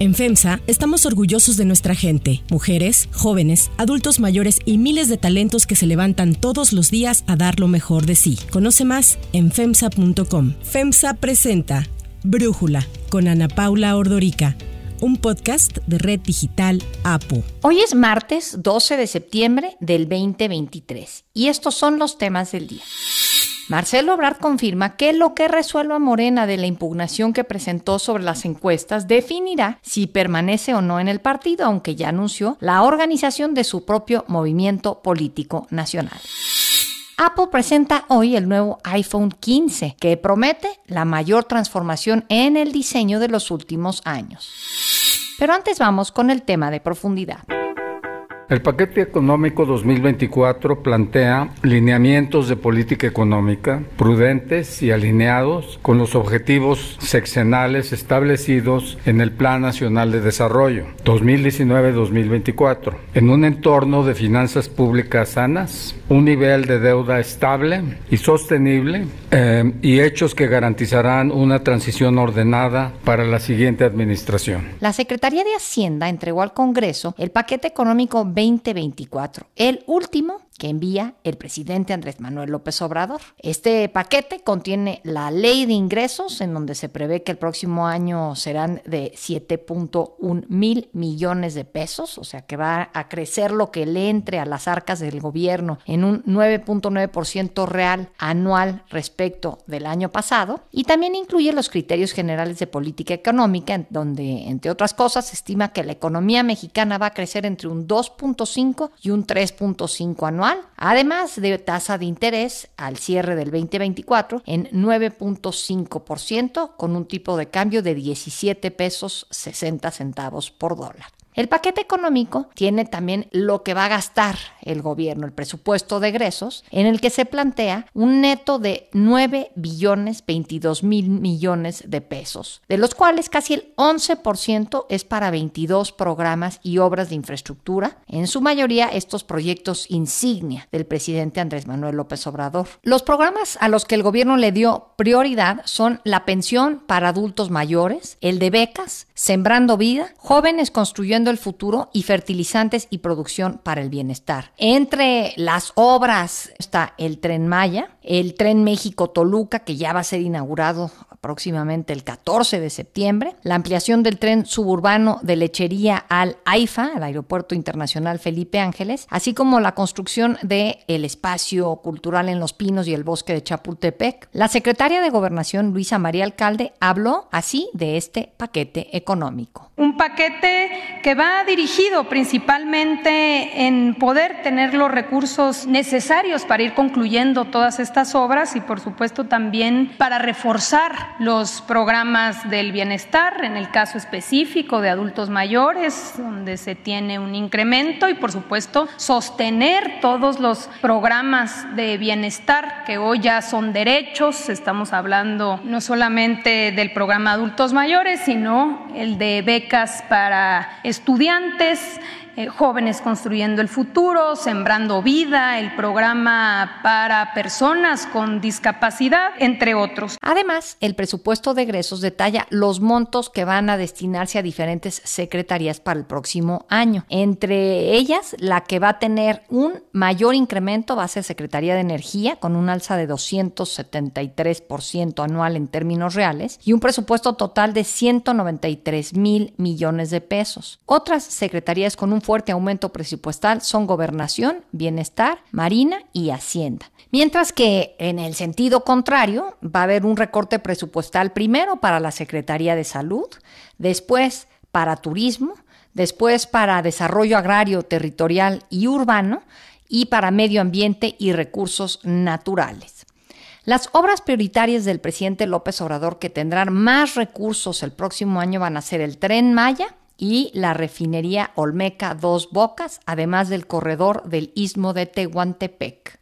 En FEMSA estamos orgullosos de nuestra gente, mujeres, jóvenes, adultos mayores y miles de talentos que se levantan todos los días a dar lo mejor de sí. Conoce más en FEMSA.com. FEMSA presenta Brújula con Ana Paula Ordorica un podcast de Red Digital APO. Hoy es martes 12 de septiembre del 2023 y estos son los temas del día. Marcelo Obrard confirma que lo que resuelva Morena de la impugnación que presentó sobre las encuestas definirá si permanece o no en el partido, aunque ya anunció la organización de su propio movimiento político nacional. Apple presenta hoy el nuevo iPhone 15, que promete la mayor transformación en el diseño de los últimos años. Pero antes vamos con el tema de profundidad. El paquete económico 2024 plantea lineamientos de política económica prudentes y alineados con los objetivos sexenales establecidos en el Plan Nacional de Desarrollo 2019-2024, en un entorno de finanzas públicas sanas, un nivel de deuda estable y sostenible eh, y hechos que garantizarán una transición ordenada para la siguiente administración. La Secretaría de Hacienda entregó al Congreso el paquete económico 2024, el último que envía el presidente Andrés Manuel López Obrador. Este paquete contiene la ley de ingresos, en donde se prevé que el próximo año serán de 7.1 mil millones de pesos, o sea que va a crecer lo que le entre a las arcas del gobierno en un 9.9% real anual respecto del año pasado. Y también incluye los criterios generales de política económica, donde, entre otras cosas, se estima que la economía mexicana va a crecer entre un 2.5 y un 3.5 anual además de tasa de interés al cierre del 2024 en 9.5% con un tipo de cambio de 17 pesos 60 centavos por dólar. El paquete económico tiene también lo que va a gastar el gobierno, el presupuesto de egresos, en el que se plantea un neto de 9 billones 22 mil millones de pesos, de los cuales casi el 11% es para 22 programas y obras de infraestructura, en su mayoría estos proyectos insignia del presidente Andrés Manuel López Obrador. Los programas a los que el gobierno le dio prioridad son la pensión para adultos mayores, el de becas, Sembrando Vida, Jóvenes Construyendo el futuro y fertilizantes y producción para el bienestar. Entre las obras está el tren Maya, el tren México-Toluca, que ya va a ser inaugurado próximamente el 14 de septiembre, la ampliación del tren suburbano de Lechería al AIFA, al Aeropuerto Internacional Felipe Ángeles, así como la construcción del el espacio cultural en Los Pinos y el bosque de Chapultepec. La secretaria de Gobernación, Luisa María Alcalde, habló así de este paquete económico. Un paquete que va dirigido principalmente en poder tener los recursos necesarios para ir concluyendo todas estas obras y por supuesto también para reforzar los programas del bienestar, en el caso específico de adultos mayores, donde se tiene un incremento y por supuesto sostener todos los programas de bienestar que hoy ya son derechos. Estamos hablando no solamente del programa adultos mayores, sino el de becas para estudiantes estudiantes eh, jóvenes Construyendo el Futuro, Sembrando Vida, el programa para personas con discapacidad, entre otros. Además, el presupuesto de egresos detalla los montos que van a destinarse a diferentes secretarías para el próximo año. Entre ellas, la que va a tener un mayor incremento va a ser Secretaría de Energía, con un alza de 273% anual en términos reales, y un presupuesto total de 193 mil millones de pesos. Otras secretarías con un fuerte aumento presupuestal son gobernación, bienestar, marina y hacienda. Mientras que en el sentido contrario va a haber un recorte presupuestal primero para la Secretaría de Salud, después para turismo, después para desarrollo agrario, territorial y urbano y para medio ambiente y recursos naturales. Las obras prioritarias del presidente López Obrador que tendrán más recursos el próximo año van a ser el tren Maya, y la refinería Olmeca Dos Bocas, además del corredor del istmo de Tehuantepec.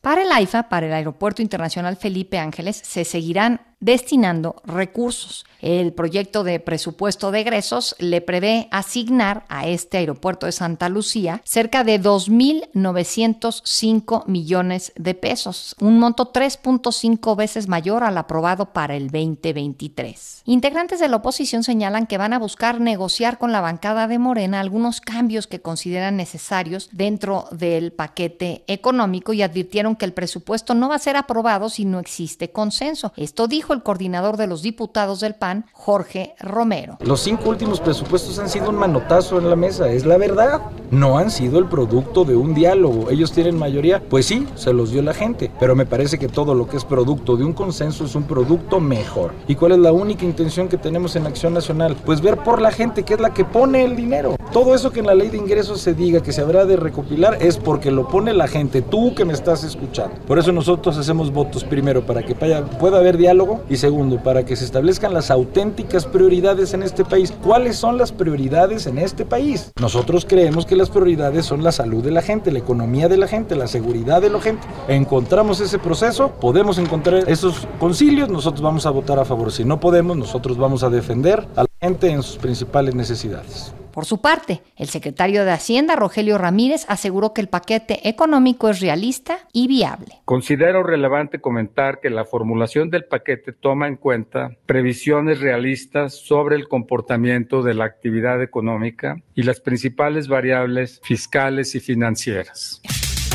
Para el AIFA, para el Aeropuerto Internacional Felipe Ángeles, se seguirán destinando recursos. El proyecto de presupuesto de egresos le prevé asignar a este aeropuerto de Santa Lucía cerca de 2.905 millones de pesos, un monto 3.5 veces mayor al aprobado para el 2023. Integrantes de la oposición señalan que van a buscar negociar con la bancada de Morena algunos cambios que consideran necesarios dentro del paquete económico y advirtieron que el presupuesto no va a ser aprobado si no existe consenso. Esto dijo el coordinador de los diputados del PAN, Jorge Romero. Los cinco últimos presupuestos han sido un manotazo en la mesa, es la verdad. No han sido el producto de un diálogo. Ellos tienen mayoría, pues sí, se los dio la gente, pero me parece que todo lo que es producto de un consenso es un producto mejor. ¿Y cuál es la única intención que tenemos en Acción Nacional? Pues ver por la gente que es la que pone el dinero. Todo eso que en la ley de ingresos se diga que se habrá de recopilar es porque lo pone la gente, tú que me estás escuchando. Por eso nosotros hacemos votos primero para que pueda haber diálogo y segundo para que se establezcan las auténticas prioridades en este país. ¿Cuáles son las prioridades en este país? Nosotros creemos que las prioridades son la salud de la gente, la economía de la gente, la seguridad de la gente. Encontramos ese proceso, podemos encontrar esos concilios, nosotros vamos a votar a favor. Si no podemos, nosotros vamos a defender a gente en sus principales necesidades. Por su parte, el secretario de Hacienda, Rogelio Ramírez, aseguró que el paquete económico es realista y viable. Considero relevante comentar que la formulación del paquete toma en cuenta previsiones realistas sobre el comportamiento de la actividad económica y las principales variables fiscales y financieras.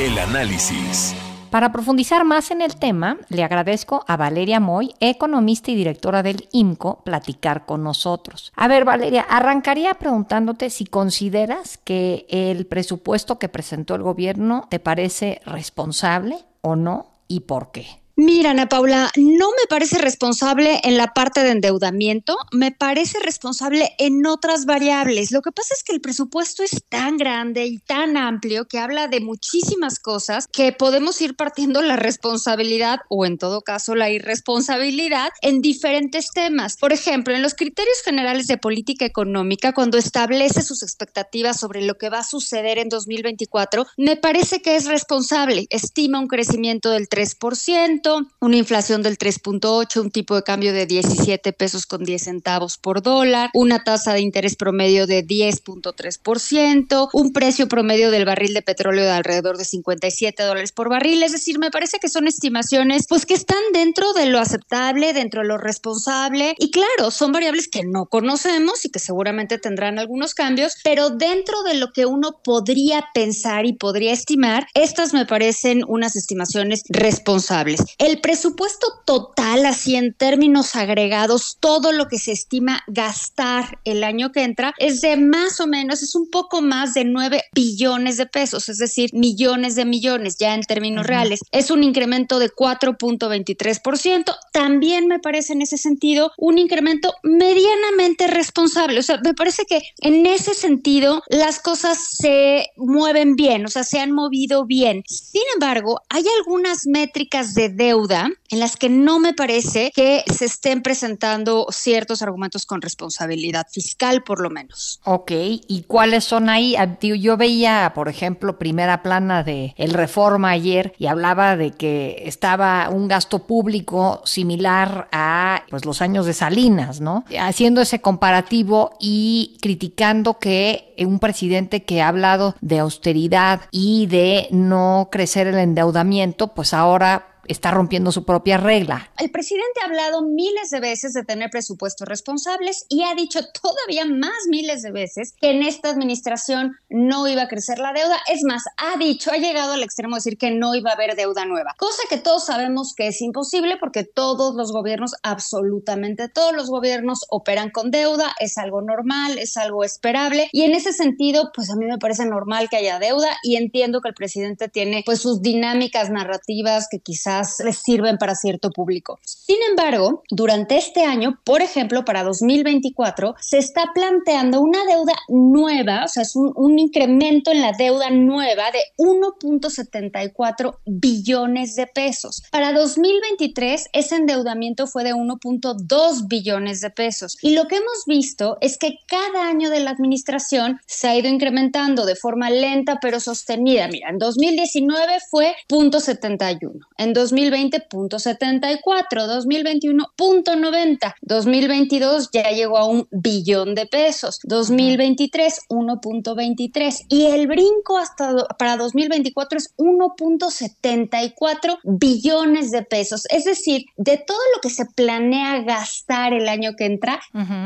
El análisis. Para profundizar más en el tema, le agradezco a Valeria Moy, economista y directora del IMCO, platicar con nosotros. A ver, Valeria, arrancaría preguntándote si consideras que el presupuesto que presentó el gobierno te parece responsable o no y por qué. Mira, Ana Paula, no me parece responsable en la parte de endeudamiento, me parece responsable en otras variables. Lo que pasa es que el presupuesto es tan grande y tan amplio que habla de muchísimas cosas que podemos ir partiendo la responsabilidad o en todo caso la irresponsabilidad en diferentes temas. Por ejemplo, en los criterios generales de política económica, cuando establece sus expectativas sobre lo que va a suceder en 2024, me parece que es responsable. Estima un crecimiento del 3% una inflación del 3.8, un tipo de cambio de 17 pesos con 10 centavos por dólar, una tasa de interés promedio de 10.3%, un precio promedio del barril de petróleo de alrededor de 57 dólares por barril. Es decir, me parece que son estimaciones pues que están dentro de lo aceptable, dentro de lo responsable y claro, son variables que no conocemos y que seguramente tendrán algunos cambios, pero dentro de lo que uno podría pensar y podría estimar, estas me parecen unas estimaciones responsables. El presupuesto total, así en términos agregados, todo lo que se estima gastar el año que entra es de más o menos, es un poco más de 9 billones de pesos, es decir, millones de millones ya en términos reales. Es un incremento de 4.23%. También me parece en ese sentido un incremento medianamente responsable. O sea, me parece que en ese sentido las cosas se mueven bien, o sea, se han movido bien. Sin embargo, hay algunas métricas de deuda en las que no me parece que se estén presentando ciertos argumentos con responsabilidad fiscal, por lo menos. Ok, ¿y cuáles son ahí? Ah, yo veía, por ejemplo, primera plana de El Reforma ayer y hablaba de que estaba un gasto público similar a pues, los años de Salinas, ¿no? Haciendo ese comparativo y criticando que un presidente que ha hablado de austeridad y de no crecer el endeudamiento, pues ahora está rompiendo su propia regla. El presidente ha hablado miles de veces de tener presupuestos responsables y ha dicho todavía más miles de veces que en esta administración no iba a crecer la deuda. Es más, ha dicho, ha llegado al extremo de decir que no iba a haber deuda nueva, cosa que todos sabemos que es imposible porque todos los gobiernos, absolutamente todos los gobiernos operan con deuda, es algo normal, es algo esperable y en ese sentido, pues a mí me parece normal que haya deuda y entiendo que el presidente tiene pues sus dinámicas narrativas que quizás les sirven para cierto público. Sin embargo, durante este año, por ejemplo, para 2024, se está planteando una deuda nueva, o sea, es un, incremento en la deuda nueva de 1.74 billones de pesos. Para 2023, ese endeudamiento fue de 1.2 billones de pesos. Y lo que hemos visto es que cada año de la administración se ha ido incrementando de forma lenta pero sostenida. Mira, en 2019 fue 0.71, en 2020 0.74, 2021 0.90, 2022 ya llegó a un billón de pesos, 2023 1.23 y el brinco hasta para 2024 es 1.74 billones de pesos. Es decir, de todo lo que se planea gastar el año que entra,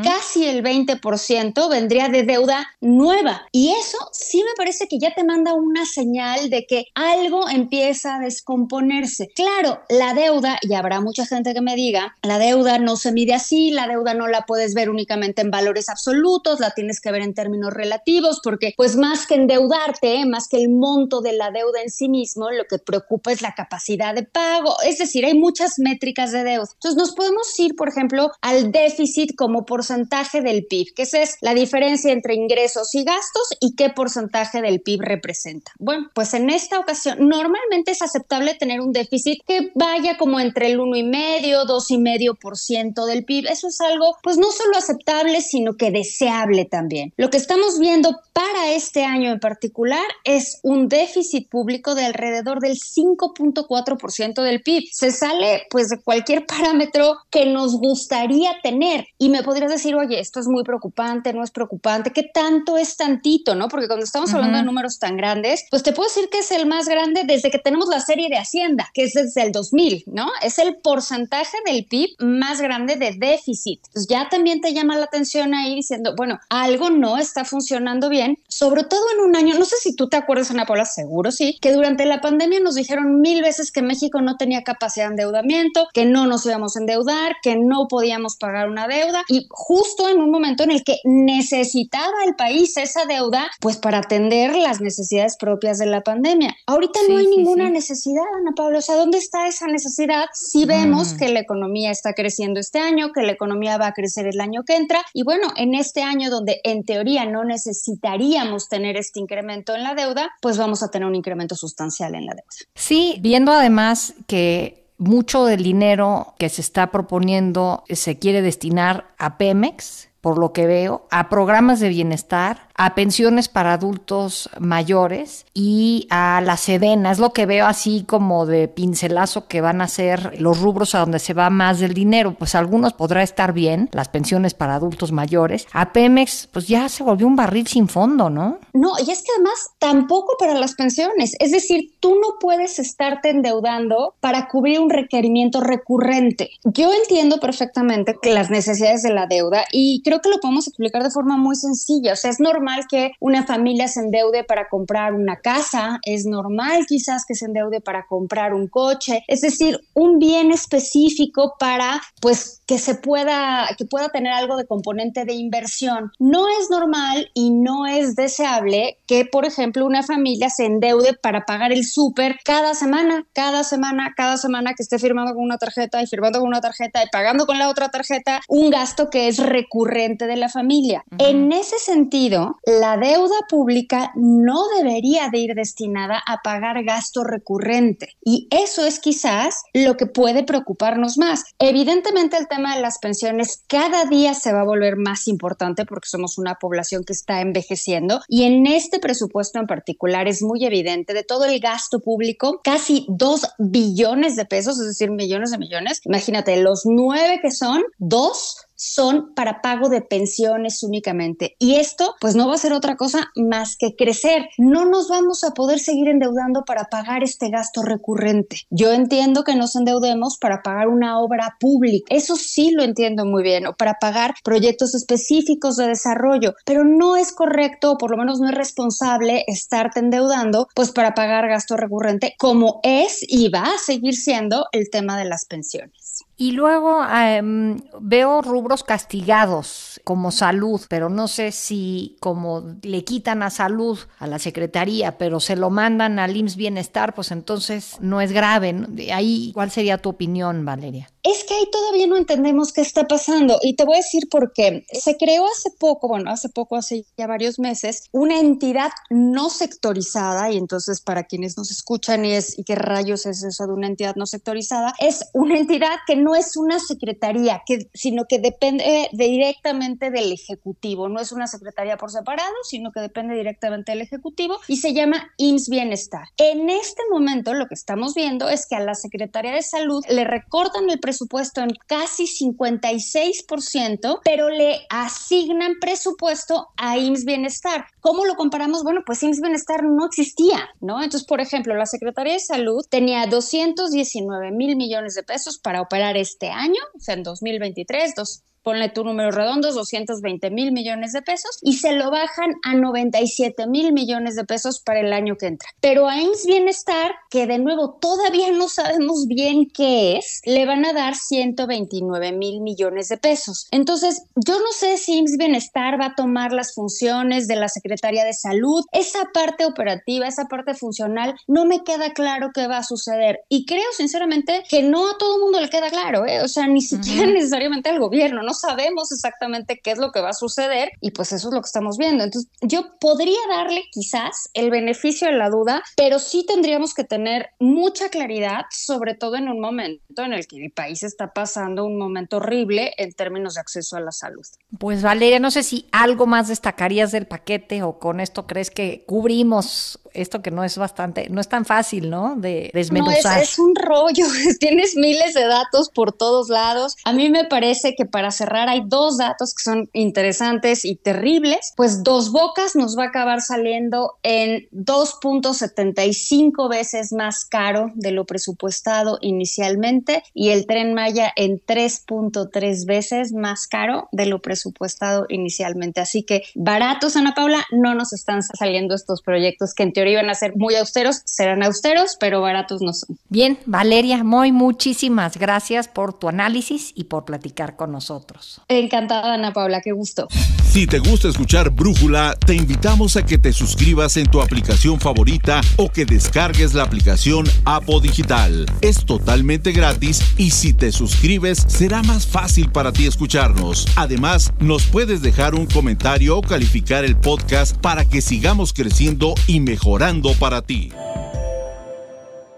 casi el 20% vendría de deuda nueva. Y eso sí me parece que ya te manda una señal de que algo empieza a descomponerse. Claro, la deuda, y habrá mucha gente que me diga, la deuda no se mide así, la deuda no la puedes ver únicamente en valores absolutos, la tienes que ver en términos relativos, porque pues más que endeudarte, más que el monto de la deuda en sí mismo, lo que preocupa es la capacidad de pago. Es decir, hay muchas métricas de deuda. Entonces nos podemos ir, por ejemplo, al déficit como porcentaje del PIB, que es la diferencia entre ingresos y gastos y qué porcentaje del PIB representa. Bueno, pues en esta ocasión normalmente es aceptable tener un déficit que vaya como entre el 1,5, 2,5% del PIB. Eso es algo pues no solo aceptable, sino que deseable también. Lo que estamos viendo para este año en particular es un déficit público de alrededor del 5.4% del PIB. Se sale pues de cualquier parámetro que nos gustaría tener y me podrías decir, oye, esto es muy preocupante, no es preocupante, ¿qué tanto es tantito, no? Porque cuando estamos hablando de números tan grandes, pues te puedo decir que es el más grande desde que tenemos la serie de Hacienda, que es desde el 2000, ¿no? Es el porcentaje del PIB más grande de déficit. Entonces ya también te llama la atención ahí diciendo, bueno, algo no está funcionando bien, sobre todo en un año, no sé si tú te acuerdas, Ana Paula, seguro sí, que durante la pandemia nos dijeron mil veces que México no tenía capacidad de endeudamiento, que no nos íbamos a endeudar, que no podíamos pagar una deuda y justo en un momento en el que necesitaba el país esa deuda, pues para atender las necesidades propias de la pandemia. Ahorita no hay ninguna necesidad, Ana Paula, o sea, ¿dónde está esa necesidad si vemos mm. que la economía está creciendo este año, que la economía va a crecer el año que entra y bueno, en este año donde en teoría no necesitaríamos tener este incremento en la deuda, pues vamos a tener un incremento sustancial en la deuda. Sí, viendo además que mucho del dinero que se está proponiendo se quiere destinar a Pemex, por lo que veo, a programas de bienestar, a pensiones para adultos mayores y a la sedena. Es lo que veo así como de pincelazo que van a ser los rubros a donde se va más del dinero. Pues algunos podrá estar bien, las pensiones para adultos mayores. A Pemex, pues ya se volvió un barril sin fondo, ¿no? No, y es que además tampoco para las pensiones. Es decir, tú no puedes estarte endeudando para cubrir un requerimiento recurrente. Yo entiendo perfectamente que las necesidades de la deuda y creo que lo podemos explicar de forma muy sencilla. O sea, es normal que una familia se endeude para comprar una casa, es normal quizás que se endeude para comprar un coche, es decir, un bien específico para pues que se pueda que pueda tener algo de componente de inversión. No es normal y no es deseable que, por ejemplo, una familia se endeude para pagar el súper cada semana, cada semana, cada semana que esté firmando con una tarjeta y firmando con una tarjeta y pagando con la otra tarjeta un gasto que es recurrente de la familia. En ese sentido, la deuda pública no debería de ir destinada a pagar gasto recurrente y eso es quizás lo que puede preocuparnos más. Evidentemente el tema de las pensiones cada día se va a volver más importante porque somos una población que está envejeciendo y en este presupuesto en particular es muy evidente de todo el gasto público, casi dos billones de pesos, es decir, millones de millones. Imagínate, los nueve que son, dos son para pago de pensiones únicamente. Y esto pues no va a ser otra cosa más que crecer. No nos vamos a poder seguir endeudando para pagar este gasto recurrente. Yo entiendo que nos endeudemos para pagar una obra pública. Eso sí lo entiendo muy bien. O para pagar proyectos específicos de desarrollo. Pero no es correcto, o por lo menos no es responsable estarte endeudando pues para pagar gasto recurrente como es y va a seguir siendo el tema de las pensiones. Y luego em, veo rubros castigados como salud, pero no sé si como le quitan a salud a la Secretaría, pero se lo mandan al IMSS Bienestar, pues entonces no es grave. Ahí, ¿cuál sería tu opinión, Valeria? Es que ahí todavía no entendemos qué está pasando. Y te voy a decir por qué. Se creó hace poco, bueno, hace poco, hace ya varios meses, una entidad no sectorizada, y entonces para quienes nos escuchan y es, ¿y qué rayos es eso de una entidad no sectorizada? Es una entidad que no es una secretaría, que, sino que depende directamente del Ejecutivo. No es una secretaría por separado, sino que depende directamente del Ejecutivo y se llama IMSS Bienestar. En este momento lo que estamos viendo es que a la Secretaría de Salud le recortan el presupuesto en casi 56%, pero le asignan presupuesto a IMSS Bienestar. ¿Cómo lo comparamos? Bueno, pues IMSS Bienestar no existía, ¿no? Entonces, por ejemplo, la Secretaría de Salud tenía 219 mil millones de pesos para operar este año, o sea, en 2023, dos, ponle tu número redondos, 220 mil millones de pesos, y se lo bajan a 97 mil millones de pesos para el año que entra. Pero a IMSS Bienestar, que de nuevo todavía no sabemos bien qué es, le van a dar 129 mil millones de pesos. Entonces, yo no sé si IMSS Bienestar va a tomar las funciones de la Secretaría de Salud. Esa parte operativa, esa parte funcional, no me queda claro qué va a suceder. Y creo sinceramente que no a todo el mundo le queda claro, ¿eh? o sea, ni siquiera necesariamente al gobierno, ¿no? No sabemos exactamente qué es lo que va a suceder y pues eso es lo que estamos viendo. Entonces, yo podría darle quizás el beneficio de la duda, pero sí tendríamos que tener mucha claridad, sobre todo en un momento en el que el país está pasando un momento horrible en términos de acceso a la salud. Pues Valeria, no sé si algo más destacarías del paquete o con esto crees que cubrimos esto que no es bastante, no es tan fácil, ¿no? De desmenuzar. No, es, es un rollo, tienes miles de datos por todos lados. A mí me parece que para cerrar hay dos datos que son interesantes y terribles. Pues Dos Bocas nos va a acabar saliendo en 2.75 veces más caro de lo presupuestado inicialmente y el tren Maya en 3.3 veces más caro de lo presupuestado inicialmente. Así que baratos, Ana Paula, no nos están saliendo estos proyectos que en teoría iban a ser muy austeros, serán austeros, pero baratos no son. Bien, Valeria, muy muchísimas gracias por tu análisis y por platicar con nosotros. Encantada, Ana Paula, qué gusto. Si te gusta escuchar Brújula, te invitamos a que te suscribas en tu aplicación favorita o que descargues la aplicación Apo Digital. Es totalmente gratis y si te suscribes será más fácil para ti escucharnos. Además, nos puedes dejar un comentario o calificar el podcast para que sigamos creciendo y mejorando para ti.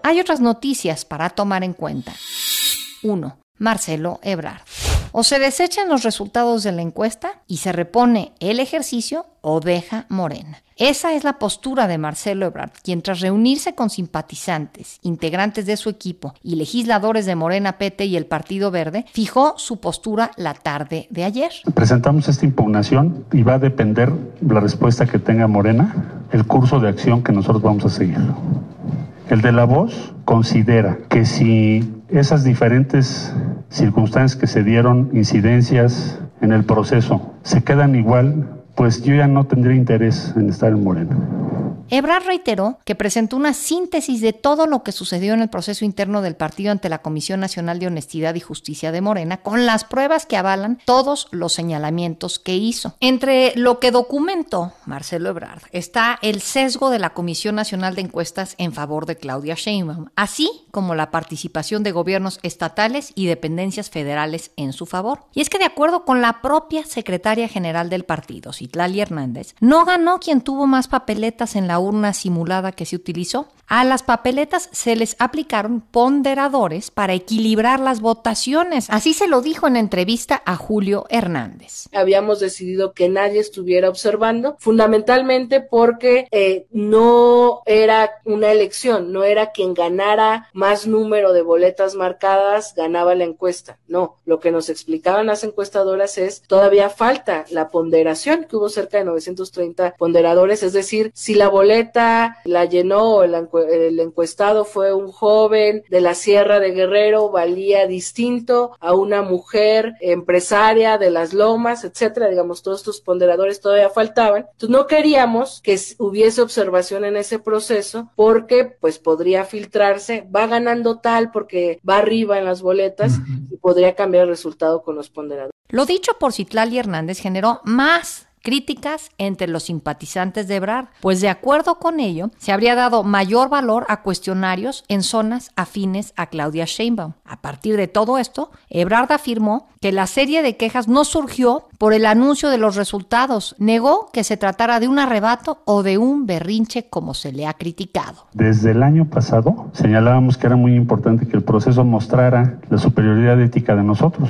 Hay otras noticias para tomar en cuenta. 1. Marcelo Ebrard. O se desechan los resultados de la encuesta y se repone el ejercicio o deja Morena. Esa es la postura de Marcelo Ebrard, quien tras reunirse con simpatizantes, integrantes de su equipo y legisladores de Morena, PT y el Partido Verde, fijó su postura la tarde de ayer. Presentamos esta impugnación y va a depender la respuesta que tenga Morena, el curso de acción que nosotros vamos a seguir. El de la voz considera que si esas diferentes circunstancias que se dieron, incidencias en el proceso, se quedan igual, pues yo ya no tendría interés en estar en Morena. Ebrard reiteró que presentó una síntesis de todo lo que sucedió en el proceso interno del partido ante la Comisión Nacional de Honestidad y Justicia de Morena, con las pruebas que avalan todos los señalamientos que hizo. Entre lo que documentó Marcelo Ebrard está el sesgo de la Comisión Nacional de Encuestas en favor de Claudia Sheinbaum, así como la participación de gobiernos estatales y dependencias federales en su favor. Y es que de acuerdo con la propia secretaria general del partido, Citlali Hernández, no ganó quien tuvo más papeletas en la urna simulada que se utilizó. A las papeletas se les aplicaron ponderadores para equilibrar las votaciones. Así se lo dijo en entrevista a Julio Hernández. Habíamos decidido que nadie estuviera observando, fundamentalmente porque eh, no era una elección, no era quien ganara más número de boletas marcadas ganaba la encuesta. No, lo que nos explicaban las encuestadoras es todavía falta la ponderación, que hubo cerca de 930 ponderadores, es decir, si la boleta la llenó el, el encuestado fue un joven de la Sierra de Guerrero, valía distinto a una mujer empresaria de las lomas, etcétera, digamos, todos estos ponderadores todavía faltaban. Entonces no queríamos que hubiese observación en ese proceso porque pues podría filtrarse, va ganando tal porque va arriba en las boletas y podría cambiar el resultado con los ponderadores. Lo dicho por Citlali Hernández generó más críticas entre los simpatizantes de Ebrard, pues de acuerdo con ello, se habría dado mayor valor a cuestionarios en zonas afines a Claudia Sheinbaum. A partir de todo esto, Ebrard afirmó que la serie de quejas no surgió por el anuncio de los resultados. Negó que se tratara de un arrebato o de un berrinche como se le ha criticado. Desde el año pasado señalábamos que era muy importante que el proceso mostrara la superioridad ética de nosotros,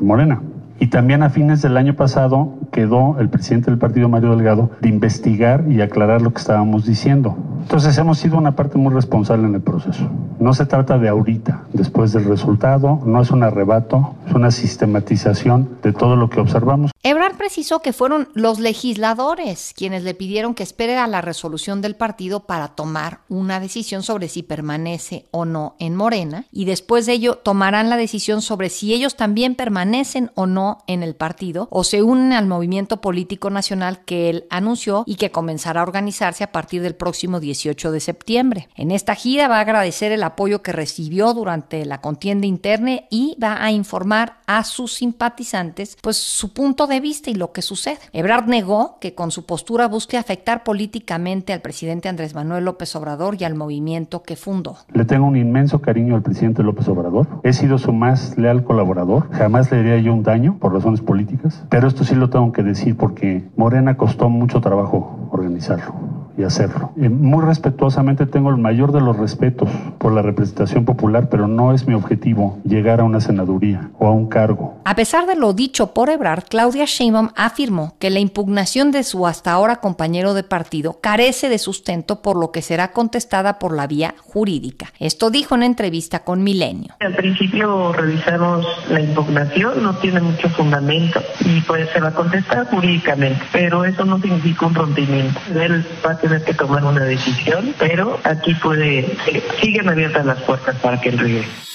Morena. Y también a fines del año pasado quedó el presidente del partido, Mario Delgado, de investigar y aclarar lo que estábamos diciendo. Entonces hemos sido una parte muy responsable en el proceso. No se trata de ahorita, después del resultado, no es un arrebato, es una sistematización de todo lo que observamos. Ebrard precisó que fueron los legisladores quienes le pidieron que espere a la resolución del partido para tomar una decisión sobre si permanece o no en Morena y después de ello tomarán la decisión sobre si ellos también permanecen o no en el partido o se unen al movimiento político nacional que él anunció y que comenzará a organizarse a partir del próximo 18 de septiembre. En esta gira va a agradecer el apoyo que recibió durante la contienda interna y va a informar a sus simpatizantes pues su punto de vista y lo que sucede. Ebrard negó que con su postura busque afectar políticamente al presidente Andrés Manuel López Obrador y al movimiento que fundó. Le tengo un inmenso cariño al presidente López Obrador. He sido su más leal colaborador. Jamás le diría yo un daño por razones políticas. Pero esto sí lo tengo que decir porque Morena costó mucho trabajo organizarlo y hacerlo. Eh, muy respetuosamente tengo el mayor de los respetos por la representación popular, pero no es mi objetivo llegar a una senaduría o a un cargo. A pesar de lo dicho por Ebrard, Claudia Sheinbaum afirmó que la impugnación de su hasta ahora compañero de partido carece de sustento, por lo que será contestada por la vía jurídica. Esto dijo en entrevista con Milenio. Al principio revisamos la impugnación, no tiene mucho fundamento y pues se va a contestar jurídicamente, pero eso no significa un rompimiento. Él va a tener que tomar una decisión, pero aquí puede, siguen abiertas las puertas para que él regrese.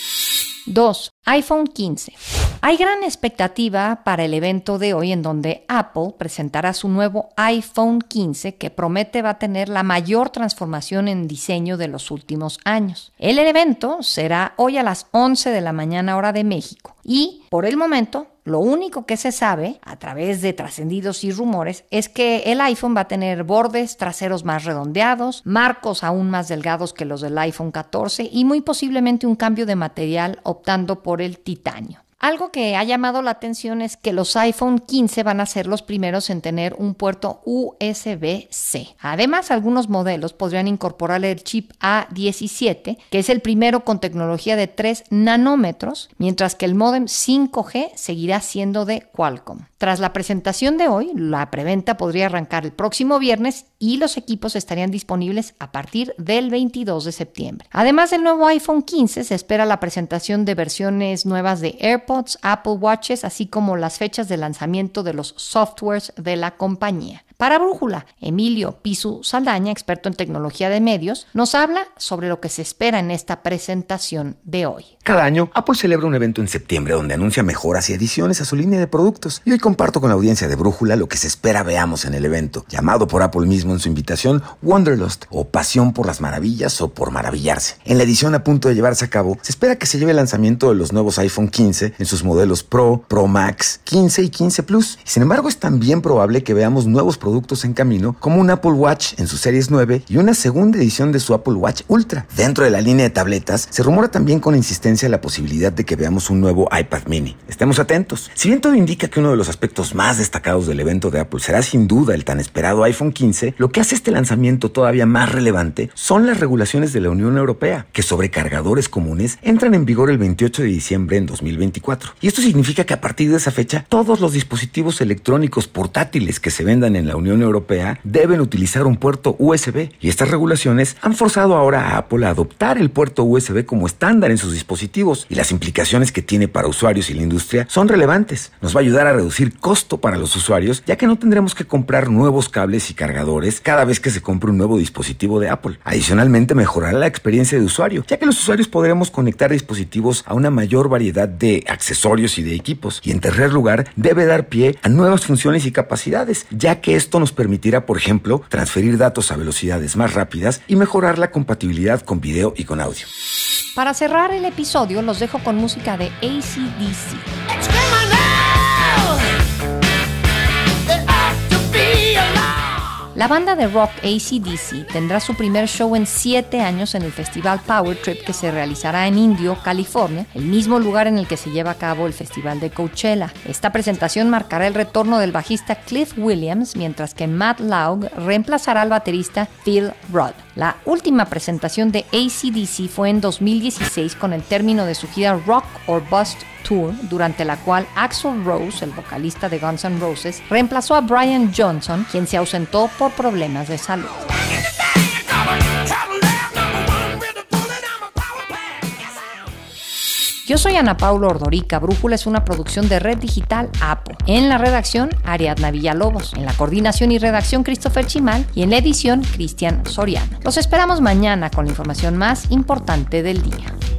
2. iPhone 15. Hay gran expectativa para el evento de hoy en donde Apple presentará su nuevo iPhone 15 que promete va a tener la mayor transformación en diseño de los últimos años. El evento será hoy a las 11 de la mañana hora de México y por el momento lo único que se sabe, a través de trascendidos y rumores, es que el iPhone va a tener bordes traseros más redondeados, marcos aún más delgados que los del iPhone 14 y muy posiblemente un cambio de material optando por el titanio. Algo que ha llamado la atención es que los iPhone 15 van a ser los primeros en tener un puerto USB-C. Además, algunos modelos podrían incorporar el chip A17, que es el primero con tecnología de 3 nanómetros, mientras que el modem 5G seguirá siendo de Qualcomm. Tras la presentación de hoy, la preventa podría arrancar el próximo viernes y los equipos estarían disponibles a partir del 22 de septiembre. Además del nuevo iPhone 15, se espera la presentación de versiones nuevas de AirPods, Apple Watches, así como las fechas de lanzamiento de los softwares de la compañía. Para Brújula, Emilio Pisu Saldaña, experto en tecnología de medios, nos habla sobre lo que se espera en esta presentación de hoy. Cada año, Apple celebra un evento en septiembre donde anuncia mejoras y adiciones a su línea de productos. Y hoy comparto con la audiencia de Brújula lo que se espera veamos en el evento, llamado por Apple mismo en su invitación Wanderlust o Pasión por las Maravillas o por Maravillarse. En la edición a punto de llevarse a cabo, se espera que se lleve el lanzamiento de los nuevos iPhone 15 en sus modelos Pro, Pro Max, 15 y 15 Plus. sin embargo, es también probable que veamos nuevos productos productos en camino, como un Apple Watch en sus series 9 y una segunda edición de su Apple Watch Ultra. Dentro de la línea de tabletas, se rumora también con insistencia la posibilidad de que veamos un nuevo iPad mini. Estemos atentos. Si bien todo indica que uno de los aspectos más destacados del evento de Apple será sin duda el tan esperado iPhone 15, lo que hace este lanzamiento todavía más relevante son las regulaciones de la Unión Europea, que sobre cargadores comunes entran en vigor el 28 de diciembre en 2024. Y esto significa que a partir de esa fecha, todos los dispositivos electrónicos portátiles que se vendan en la Unión Europea deben utilizar un puerto USB y estas regulaciones han forzado ahora a Apple a adoptar el puerto USB como estándar en sus dispositivos y las implicaciones que tiene para usuarios y la industria son relevantes. Nos va a ayudar a reducir costo para los usuarios ya que no tendremos que comprar nuevos cables y cargadores cada vez que se compre un nuevo dispositivo de Apple. Adicionalmente mejorará la experiencia de usuario ya que los usuarios podremos conectar dispositivos a una mayor variedad de accesorios y de equipos y en tercer lugar debe dar pie a nuevas funciones y capacidades ya que es esto nos permitirá, por ejemplo, transferir datos a velocidades más rápidas y mejorar la compatibilidad con video y con audio. Para cerrar el episodio, los dejo con música de ACDC. La banda de rock ACDC tendrá su primer show en siete años en el festival Power Trip que se realizará en Indio, California, el mismo lugar en el que se lleva a cabo el festival de Coachella. Esta presentación marcará el retorno del bajista Cliff Williams, mientras que Matt Laug reemplazará al baterista Phil Rudd. La última presentación de ACDC fue en 2016 con el término de su gira Rock or Bust Durante la cual Axel Rose, el vocalista de Guns N' Roses, reemplazó a Brian Johnson, quien se ausentó por problemas de salud. Yo soy Ana Paula Ordorica. Brújula es una producción de Red Digital APO. En la redacción, Ariadna Villalobos. En la coordinación y redacción, Christopher Chimal. Y en la edición, Cristian Soriano. Los esperamos mañana con la información más importante del día.